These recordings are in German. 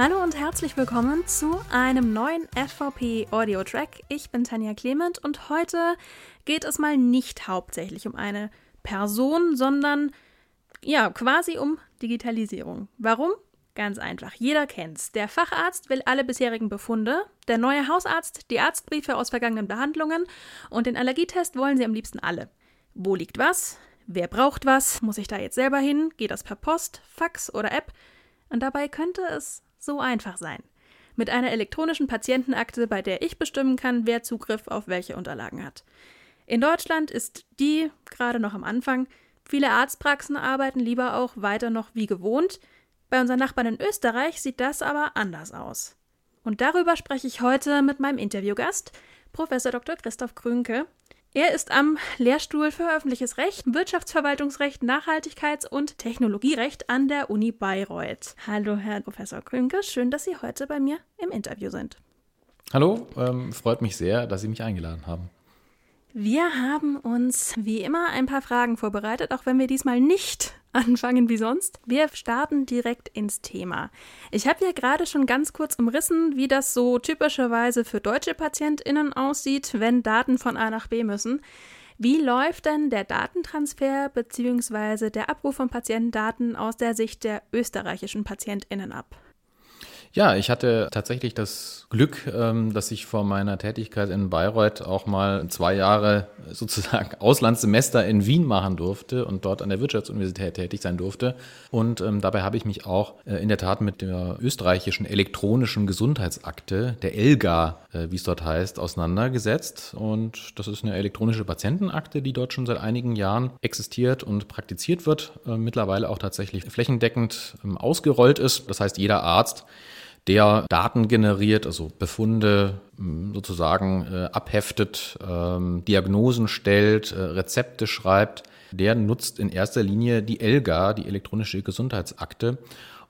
Hallo und herzlich willkommen zu einem neuen FVP Audio Track. Ich bin Tanja Clement und heute geht es mal nicht hauptsächlich um eine Person, sondern ja, quasi um Digitalisierung. Warum? Ganz einfach. Jeder kennt's. Der Facharzt will alle bisherigen Befunde, der neue Hausarzt die Arztbriefe aus vergangenen Behandlungen und den Allergietest wollen sie am liebsten alle. Wo liegt was? Wer braucht was? Muss ich da jetzt selber hin? Geht das per Post, Fax oder App? Und dabei könnte es so einfach sein. Mit einer elektronischen Patientenakte, bei der ich bestimmen kann, wer Zugriff auf welche Unterlagen hat. In Deutschland ist die gerade noch am Anfang. Viele Arztpraxen arbeiten lieber auch weiter noch wie gewohnt. Bei unseren Nachbarn in Österreich sieht das aber anders aus. Und darüber spreche ich heute mit meinem Interviewgast, Professor Dr. Christoph Krünke. Er ist am Lehrstuhl für öffentliches Recht, Wirtschaftsverwaltungsrecht, Nachhaltigkeits- und Technologierecht an der Uni Bayreuth. Hallo, Herr Professor Krünke, schön, dass Sie heute bei mir im Interview sind. Hallo, ähm, freut mich sehr, dass Sie mich eingeladen haben. Wir haben uns wie immer ein paar Fragen vorbereitet, auch wenn wir diesmal nicht anfangen wie sonst. Wir starten direkt ins Thema. Ich habe ja gerade schon ganz kurz umrissen, wie das so typischerweise für deutsche Patientinnen aussieht, wenn Daten von A nach B müssen. Wie läuft denn der Datentransfer bzw. der Abruf von Patientendaten aus der Sicht der österreichischen Patientinnen ab? Ja, ich hatte tatsächlich das Glück, ähm, dass ich vor meiner Tätigkeit in Bayreuth auch mal zwei Jahre sozusagen Auslandssemester in Wien machen durfte und dort an der Wirtschaftsuniversität tätig sein durfte. Und ähm, dabei habe ich mich auch äh, in der Tat mit der österreichischen elektronischen Gesundheitsakte, der ELGA, äh, wie es dort heißt, auseinandergesetzt. Und das ist eine elektronische Patientenakte, die dort schon seit einigen Jahren existiert und praktiziert wird, äh, mittlerweile auch tatsächlich flächendeckend ähm, ausgerollt ist. Das heißt, jeder Arzt der Daten generiert, also Befunde hm, sozusagen äh, abheftet, ähm, Diagnosen stellt, äh, Rezepte schreibt, der nutzt in erster Linie die ELGA, die elektronische Gesundheitsakte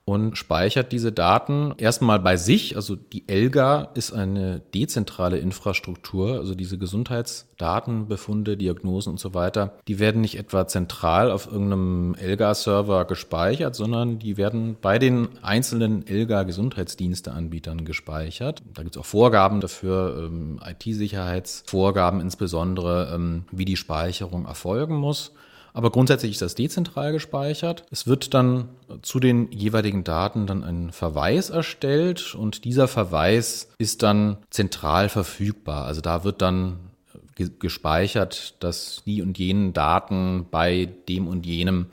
und speichert diese Daten erstmal bei sich. Also die ELGA ist eine dezentrale Infrastruktur, also diese Gesundheitsdaten, Befunde, Diagnosen und so weiter, die werden nicht etwa zentral auf irgendeinem ELGA-Server gespeichert, sondern die werden bei den einzelnen ELGA-Gesundheitsdiensteanbietern gespeichert. Da gibt es auch Vorgaben dafür, ähm, IT-Sicherheitsvorgaben insbesondere, ähm, wie die Speicherung erfolgen muss. Aber grundsätzlich ist das dezentral gespeichert. Es wird dann zu den jeweiligen Daten dann ein Verweis erstellt und dieser Verweis ist dann zentral verfügbar. Also da wird dann gespeichert, dass die und jenen Daten bei dem und jenem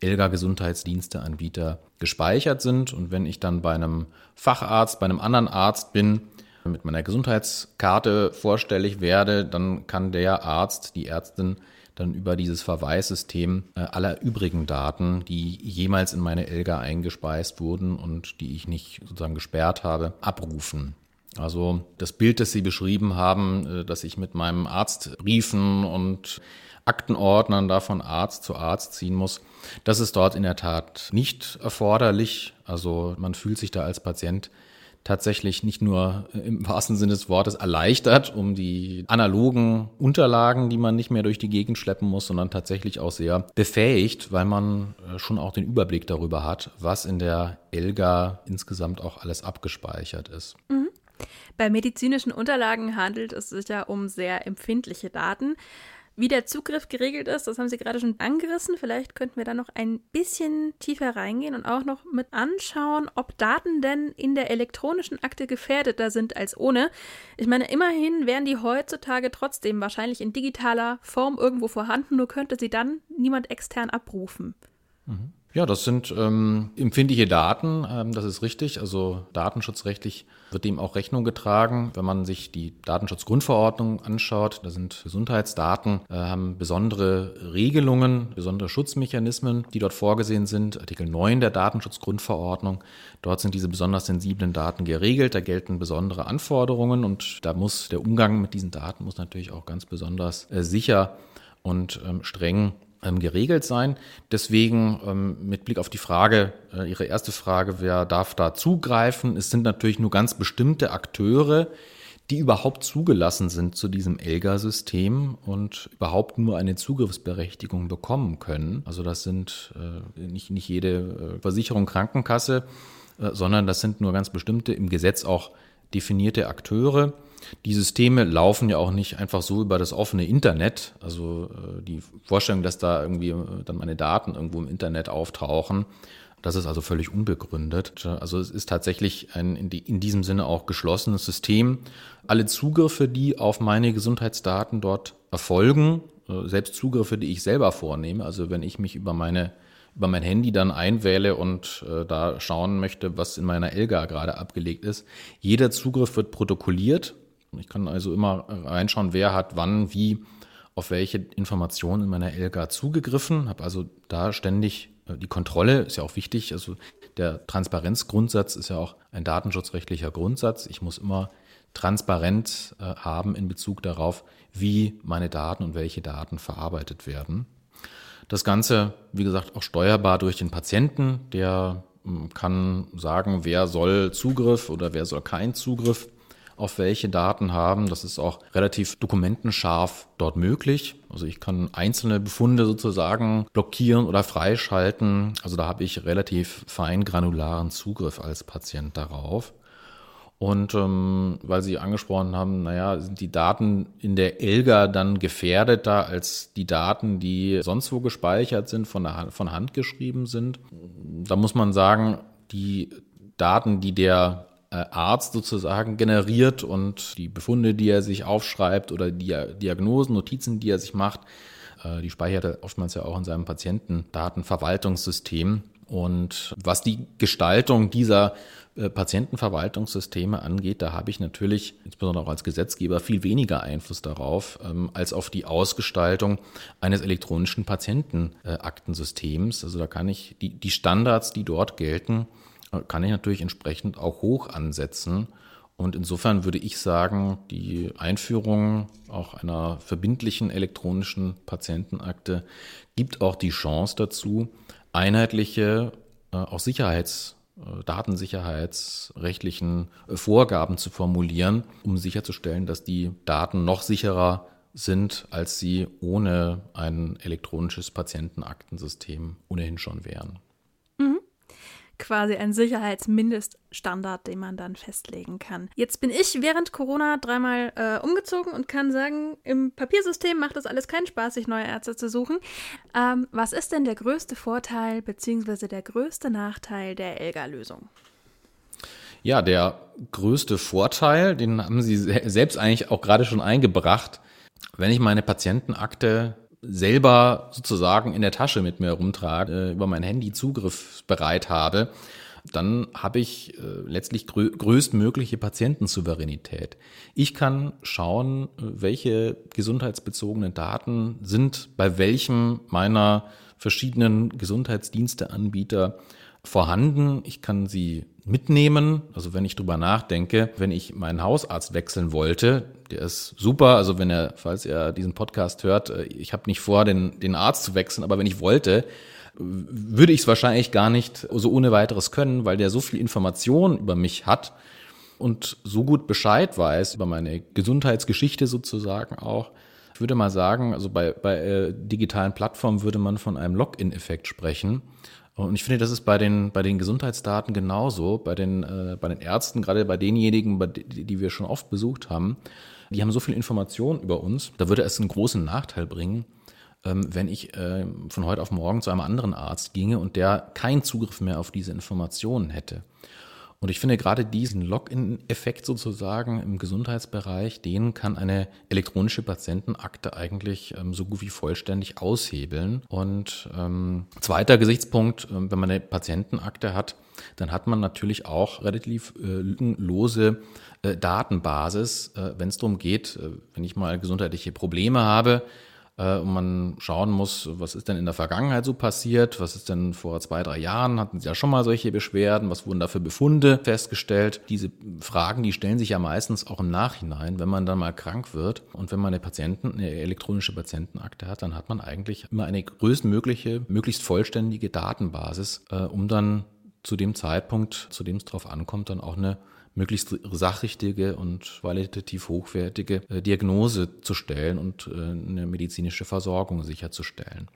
Elga Gesundheitsdiensteanbieter gespeichert sind. Und wenn ich dann bei einem Facharzt, bei einem anderen Arzt bin, mit meiner Gesundheitskarte vorstellig werde, dann kann der Arzt, die Ärztin dann über dieses Verweissystem äh, aller übrigen Daten, die jemals in meine Elga eingespeist wurden und die ich nicht sozusagen gesperrt habe, abrufen. Also das Bild, das Sie beschrieben haben, äh, dass ich mit meinem Arztbriefen und Aktenordnern da von Arzt zu Arzt ziehen muss, das ist dort in der Tat nicht erforderlich. Also man fühlt sich da als Patient tatsächlich nicht nur im wahrsten Sinne des Wortes erleichtert, um die analogen Unterlagen, die man nicht mehr durch die Gegend schleppen muss, sondern tatsächlich auch sehr befähigt, weil man äh, schon auch den Überblick darüber hat, was in der Elga insgesamt auch alles abgespeichert ist. Mhm. Bei medizinischen Unterlagen handelt es sich ja um sehr empfindliche Daten. Wie der Zugriff geregelt ist, das haben Sie gerade schon angerissen. Vielleicht könnten wir da noch ein bisschen tiefer reingehen und auch noch mit anschauen, ob Daten denn in der elektronischen Akte gefährdeter sind als ohne. Ich meine, immerhin wären die heutzutage trotzdem wahrscheinlich in digitaler Form irgendwo vorhanden, nur könnte sie dann niemand extern abrufen. Mhm. Ja, das sind ähm, empfindliche Daten, ähm, das ist richtig. Also datenschutzrechtlich wird dem auch Rechnung getragen. Wenn man sich die Datenschutzgrundverordnung anschaut, da sind Gesundheitsdaten, äh, haben besondere Regelungen, besondere Schutzmechanismen, die dort vorgesehen sind. Artikel 9 der Datenschutzgrundverordnung. Dort sind diese besonders sensiblen Daten geregelt. Da gelten besondere Anforderungen und da muss der Umgang mit diesen Daten muss natürlich auch ganz besonders äh, sicher und ähm, streng geregelt sein. Deswegen ähm, mit Blick auf die Frage, äh, Ihre erste Frage, wer darf da zugreifen? Es sind natürlich nur ganz bestimmte Akteure, die überhaupt zugelassen sind zu diesem ELGA-System und überhaupt nur eine Zugriffsberechtigung bekommen können. Also das sind äh, nicht, nicht jede äh, Versicherung, Krankenkasse, sondern das sind nur ganz bestimmte im Gesetz auch definierte Akteure. Die Systeme laufen ja auch nicht einfach so über das offene Internet. Also äh, die Vorstellung, dass da irgendwie äh, dann meine Daten irgendwo im Internet auftauchen, das ist also völlig unbegründet. Also es ist tatsächlich ein in, die, in diesem Sinne auch geschlossenes System. Alle Zugriffe, die auf meine Gesundheitsdaten dort erfolgen, äh, selbst Zugriffe, die ich selber vornehme, also wenn ich mich über meine über mein Handy dann einwähle und äh, da schauen möchte, was in meiner Elga gerade abgelegt ist. Jeder Zugriff wird protokolliert. Ich kann also immer reinschauen, wer hat wann, wie, auf welche Informationen in meiner Elga zugegriffen, habe also da ständig äh, die Kontrolle, ist ja auch wichtig. Also der Transparenzgrundsatz ist ja auch ein datenschutzrechtlicher Grundsatz. Ich muss immer transparent äh, haben in Bezug darauf, wie meine Daten und welche Daten verarbeitet werden. Das Ganze, wie gesagt, auch steuerbar durch den Patienten, der hm, kann sagen, wer soll Zugriff oder wer soll keinen Zugriff auf welche Daten haben. Das ist auch relativ dokumentenscharf dort möglich. Also ich kann einzelne Befunde sozusagen blockieren oder freischalten. Also da habe ich relativ fein granularen Zugriff als Patient darauf. Und ähm, weil Sie angesprochen haben, naja, sind die Daten in der ELGA dann gefährdeter als die Daten, die sonst wo gespeichert sind, von, der, von Hand geschrieben sind? Da muss man sagen, die Daten, die der Arzt sozusagen generiert und die Befunde, die er sich aufschreibt oder die Diagnosen, Notizen, die er sich macht, äh, die speichert er oftmals ja auch in seinem Patientendatenverwaltungssystem. Und was die Gestaltung dieser äh, Patientenverwaltungssysteme angeht, da habe ich natürlich, insbesondere auch als Gesetzgeber, viel weniger Einfluss darauf ähm, als auf die Ausgestaltung eines elektronischen Patientenaktensystems. also da kann ich die, die Standards, die dort gelten, äh, kann ich natürlich entsprechend auch hoch ansetzen. Und insofern würde ich sagen, die Einführung auch einer verbindlichen elektronischen Patientenakte gibt auch die Chance dazu, einheitliche, äh, auch Sicherheits- äh, datensicherheitsrechtlichen äh, Vorgaben zu formulieren, um sicherzustellen, dass die Daten noch sicherer sind, als sie ohne ein elektronisches Patientenaktensystem ohnehin schon wären quasi ein Sicherheitsmindeststandard, den man dann festlegen kann. Jetzt bin ich während Corona dreimal äh, umgezogen und kann sagen, im Papiersystem macht es alles keinen Spaß, sich neue Ärzte zu suchen. Ähm, was ist denn der größte Vorteil bzw. der größte Nachteil der Elga-Lösung? Ja, der größte Vorteil, den haben Sie selbst eigentlich auch gerade schon eingebracht. Wenn ich meine Patientenakte selber sozusagen in der Tasche mit mir herumtrage, äh, über mein Handy zugriffsbereit habe, dann habe ich äh, letztlich grö größtmögliche Patientensouveränität. Ich kann schauen, welche gesundheitsbezogenen Daten sind bei welchem meiner verschiedenen Gesundheitsdiensteanbieter vorhanden. Ich kann sie mitnehmen. Also wenn ich drüber nachdenke, wenn ich meinen Hausarzt wechseln wollte, der ist super. Also wenn er, falls er diesen Podcast hört, äh, ich habe nicht vor, den, den Arzt zu wechseln, aber wenn ich wollte, würde ich es wahrscheinlich gar nicht so ohne weiteres können, weil der so viel Information über mich hat und so gut Bescheid weiß über meine Gesundheitsgeschichte sozusagen auch. Ich würde mal sagen, also bei, bei äh, digitalen Plattformen würde man von einem Login-Effekt sprechen. Und ich finde, das ist bei den, bei den Gesundheitsdaten genauso, bei den, äh, bei den Ärzten, gerade bei denjenigen, bei die, die wir schon oft besucht haben, die haben so viel Information über uns, da würde es einen großen Nachteil bringen, ähm, wenn ich äh, von heute auf morgen zu einem anderen Arzt ginge und der keinen Zugriff mehr auf diese Informationen hätte. Und ich finde gerade diesen Login-Effekt sozusagen im Gesundheitsbereich, den kann eine elektronische Patientenakte eigentlich ähm, so gut wie vollständig aushebeln. Und ähm, zweiter Gesichtspunkt, äh, wenn man eine Patientenakte hat, dann hat man natürlich auch relativ äh, lückenlose äh, Datenbasis, äh, wenn es darum geht, äh, wenn ich mal gesundheitliche Probleme habe, und man schauen muss, was ist denn in der Vergangenheit so passiert, was ist denn vor zwei, drei Jahren, hatten Sie ja schon mal solche Beschwerden, was wurden da für Befunde festgestellt. Diese Fragen, die stellen sich ja meistens auch im Nachhinein, wenn man dann mal krank wird. Und wenn man eine Patienten, eine elektronische Patientenakte hat, dann hat man eigentlich immer eine größtmögliche, möglichst vollständige Datenbasis, äh, um dann zu dem Zeitpunkt, zu dem es drauf ankommt, dann auch eine möglichst sachrichtige und qualitativ hochwertige äh, Diagnose zu stellen und äh, eine medizinische Versorgung sicherzustellen.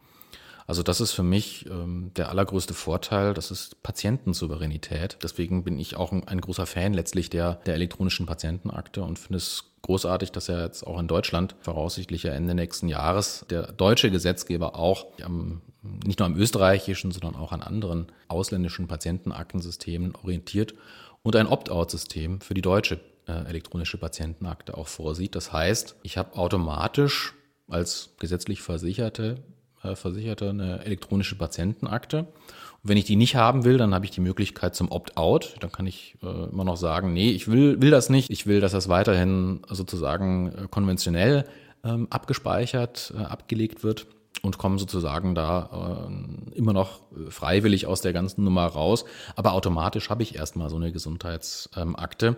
Also das ist für mich ähm, der allergrößte Vorteil, das ist Patientensouveränität. Deswegen bin ich auch ein, ein großer Fan letztlich der, der elektronischen Patientenakte und finde es großartig, dass ja jetzt auch in Deutschland voraussichtlich Ende nächsten Jahres der deutsche Gesetzgeber auch am, nicht nur am österreichischen, sondern auch an anderen ausländischen Patientenaktensystemen orientiert und ein Opt-out-System für die deutsche äh, elektronische Patientenakte auch vorsieht. Das heißt, ich habe automatisch als gesetzlich Versicherte äh, Versicherte eine elektronische Patientenakte. Und wenn ich die nicht haben will, dann habe ich die Möglichkeit zum Opt-out. Dann kann ich äh, immer noch sagen, nee, ich will, will das nicht. Ich will, dass das weiterhin sozusagen äh, konventionell ähm, abgespeichert, äh, abgelegt wird und komme sozusagen da äh, immer noch freiwillig aus der ganzen Nummer raus. Aber automatisch habe ich erstmal so eine Gesundheitsakte. Ähm,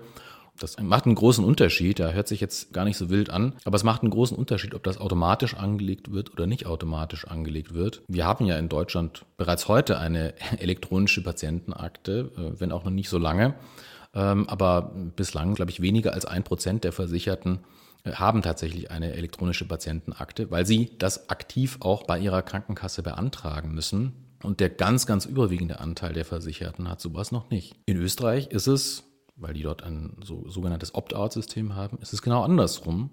das macht einen großen Unterschied. Der hört sich jetzt gar nicht so wild an, aber es macht einen großen Unterschied, ob das automatisch angelegt wird oder nicht automatisch angelegt wird. Wir haben ja in Deutschland bereits heute eine elektronische Patientenakte, äh, wenn auch noch nicht so lange. Ähm, aber bislang, glaube ich, weniger als ein Prozent der Versicherten äh, haben tatsächlich eine elektronische Patientenakte, weil sie das aktiv auch bei ihrer Krankenkasse beantragen müssen. Und der ganz, ganz überwiegende Anteil der Versicherten hat sowas noch nicht. In Österreich ist es weil die dort ein so, sogenanntes Opt-out-System haben, ist es genau andersrum.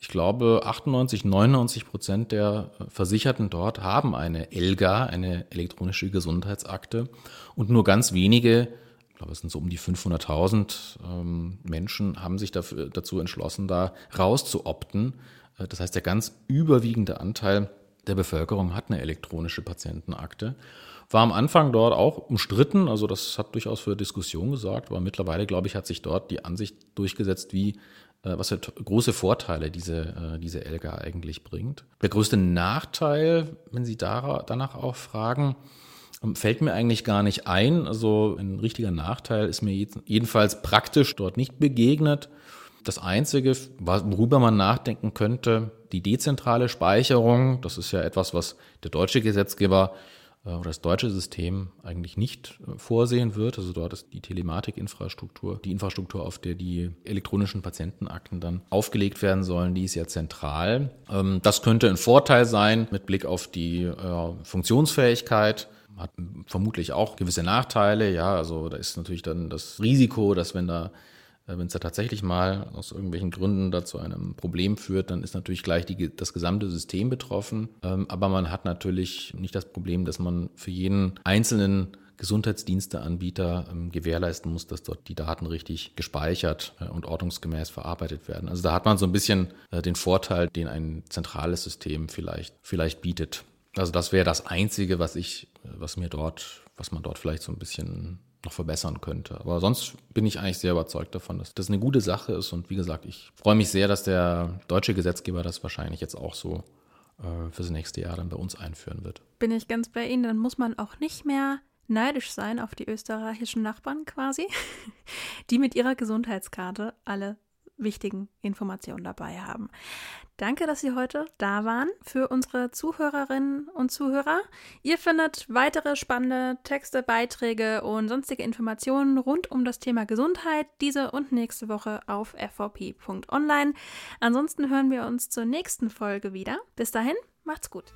Ich glaube, 98, 99 Prozent der Versicherten dort haben eine ELGA, eine elektronische Gesundheitsakte. Und nur ganz wenige, ich glaube, es sind so um die 500.000 ähm, Menschen, haben sich dafür, dazu entschlossen, da rauszuopten. Äh, das heißt, der ganz überwiegende Anteil der Bevölkerung hat eine elektronische Patientenakte. War am Anfang dort auch umstritten, also das hat durchaus für Diskussion gesorgt, aber mittlerweile, glaube ich, hat sich dort die Ansicht durchgesetzt, wie äh, was für große Vorteile diese, äh, diese Elga eigentlich bringt. Der größte Nachteil, wenn Sie danach auch fragen, fällt mir eigentlich gar nicht ein. Also ein richtiger Nachteil ist mir jedenfalls praktisch dort nicht begegnet. Das Einzige, worüber man nachdenken könnte, die dezentrale Speicherung, das ist ja etwas, was der deutsche Gesetzgeber äh, oder das deutsche System eigentlich nicht äh, vorsehen wird. Also dort ist die Telematikinfrastruktur, die Infrastruktur, auf der die elektronischen Patientenakten dann aufgelegt werden sollen, die ist ja zentral. Ähm, das könnte ein Vorteil sein mit Blick auf die äh, Funktionsfähigkeit hat vermutlich auch gewisse Nachteile. Ja, also da ist natürlich dann das Risiko, dass wenn da äh, wenn es da tatsächlich mal aus irgendwelchen Gründen dazu einem Problem führt, dann ist natürlich gleich die, das gesamte System betroffen. Ähm, aber man hat natürlich nicht das Problem, dass man für jeden einzelnen Gesundheitsdiensteanbieter ähm, gewährleisten muss, dass dort die Daten richtig gespeichert äh, und ordnungsgemäß verarbeitet werden. Also da hat man so ein bisschen äh, den Vorteil, den ein zentrales System vielleicht, vielleicht bietet. Also das wäre das Einzige, was ich, was mir dort, was man dort vielleicht so ein bisschen noch verbessern könnte. Aber sonst bin ich eigentlich sehr überzeugt davon, dass das eine gute Sache ist. Und wie gesagt, ich freue mich sehr, dass der deutsche Gesetzgeber das wahrscheinlich jetzt auch so äh, fürs nächste Jahr dann bei uns einführen wird. Bin ich ganz bei Ihnen. Dann muss man auch nicht mehr neidisch sein auf die österreichischen Nachbarn quasi, die mit ihrer Gesundheitskarte alle wichtigen Informationen dabei haben. Danke, dass Sie heute da waren für unsere Zuhörerinnen und Zuhörer. Ihr findet weitere spannende Texte, Beiträge und sonstige Informationen rund um das Thema Gesundheit diese und nächste Woche auf fvp.online. Ansonsten hören wir uns zur nächsten Folge wieder. Bis dahin, macht's gut.